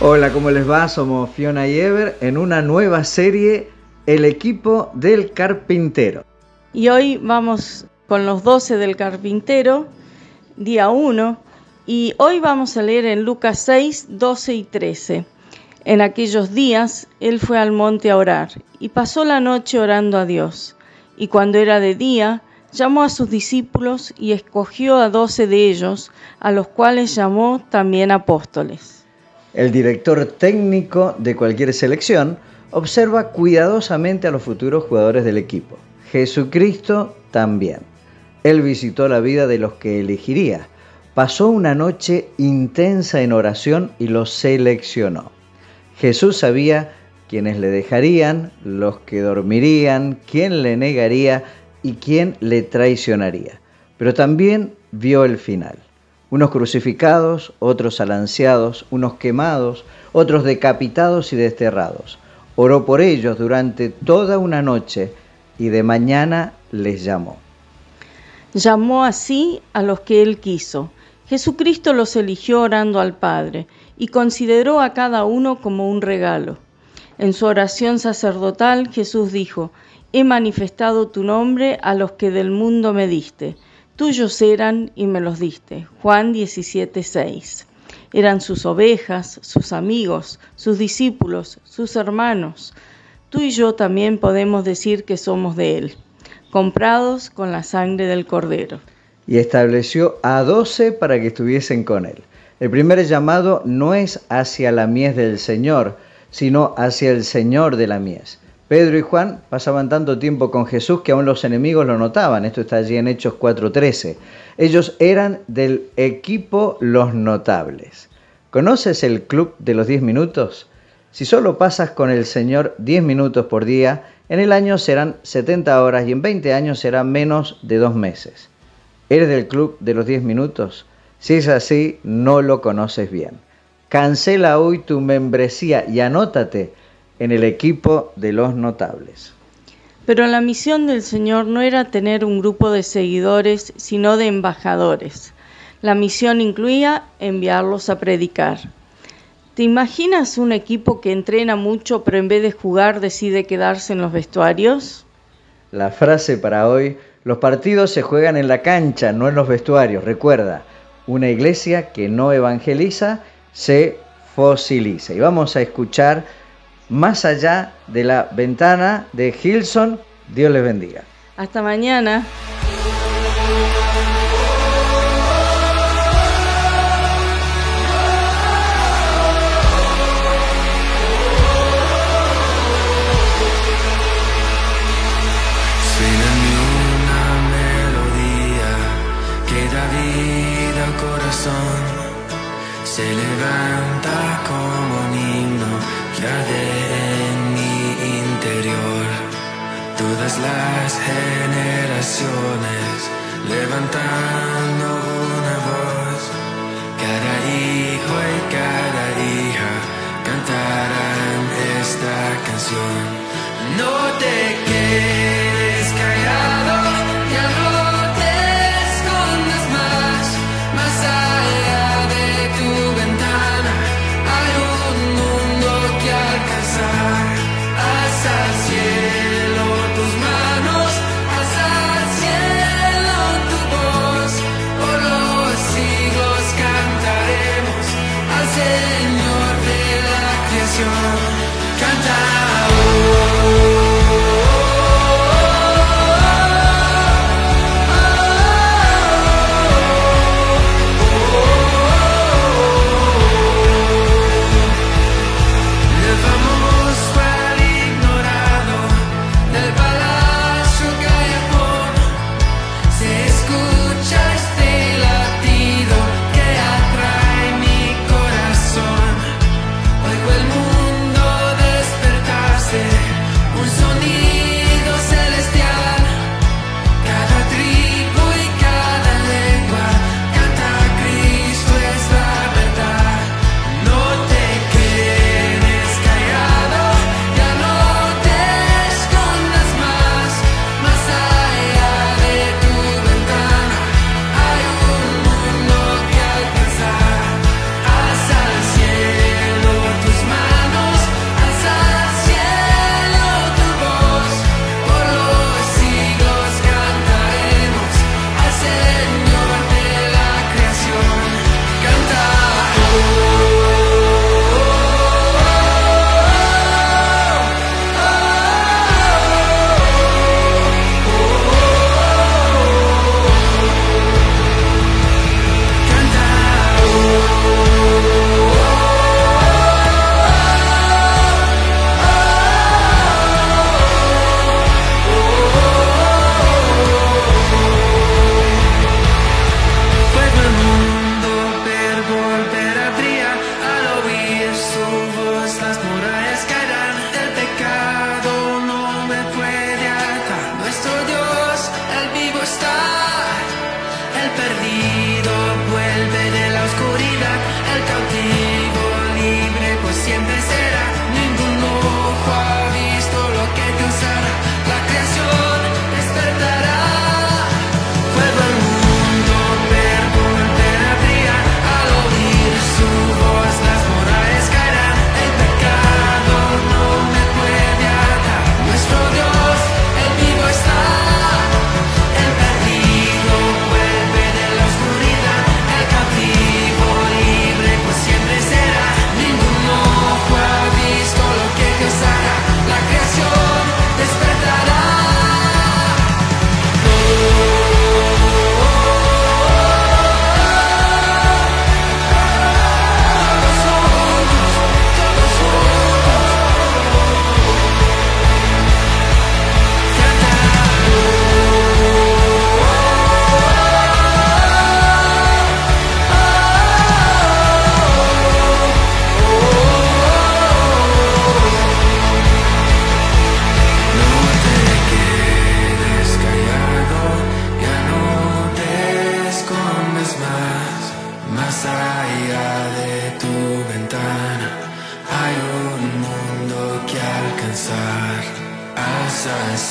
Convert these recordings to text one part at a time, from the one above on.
Hola, ¿cómo les va? Somos Fiona y Ever en una nueva serie, El equipo del carpintero. Y hoy vamos con los 12 del carpintero, día 1, y hoy vamos a leer en Lucas 6, 12 y 13. En aquellos días él fue al monte a orar y pasó la noche orando a Dios. Y cuando era de día, llamó a sus discípulos y escogió a doce de ellos, a los cuales llamó también apóstoles. El director técnico de cualquier selección observa cuidadosamente a los futuros jugadores del equipo. Jesucristo también. Él visitó la vida de los que elegiría. Pasó una noche intensa en oración y los seleccionó. Jesús sabía quiénes le dejarían, los que dormirían, quién le negaría y quién le traicionaría. Pero también vio el final. Unos crucificados, otros alanceados, unos quemados, otros decapitados y desterrados. Oró por ellos durante toda una noche y de mañana les llamó. Llamó así a los que él quiso. Jesucristo los eligió orando al Padre y consideró a cada uno como un regalo. En su oración sacerdotal Jesús dijo, He manifestado tu nombre a los que del mundo me diste. Tuyos eran y me los diste. Juan 17:6. Eran sus ovejas, sus amigos, sus discípulos, sus hermanos. Tú y yo también podemos decir que somos de Él, comprados con la sangre del Cordero. Y estableció a doce para que estuviesen con Él el primer llamado no es hacia la mies del Señor, sino hacia el Señor de la mies. Pedro y Juan pasaban tanto tiempo con Jesús que aún los enemigos lo notaban. Esto está allí en Hechos 4:13. Ellos eran del equipo los notables. ¿Conoces el club de los 10 minutos? Si solo pasas con el Señor 10 minutos por día, en el año serán 70 horas y en 20 años serán menos de dos meses. ¿Eres del club de los 10 minutos? Si es así, no lo conoces bien. Cancela hoy tu membresía y anótate en el equipo de los notables. Pero la misión del Señor no era tener un grupo de seguidores, sino de embajadores. La misión incluía enviarlos a predicar. ¿Te imaginas un equipo que entrena mucho pero en vez de jugar decide quedarse en los vestuarios? La frase para hoy, los partidos se juegan en la cancha, no en los vestuarios. Recuerda, una iglesia que no evangeliza se fosiliza. Y vamos a escuchar más allá de la ventana de Hilson. Dios les bendiga. Hasta mañana. Se levanta como un himno que arde mi interior. Todas las generaciones levantando time.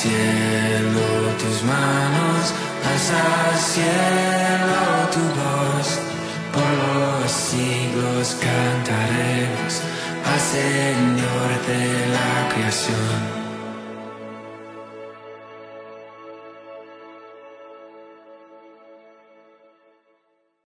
Cielo tus manos, alza al cielo tu voz. Por los siglos cantaremos al Señor de la creación.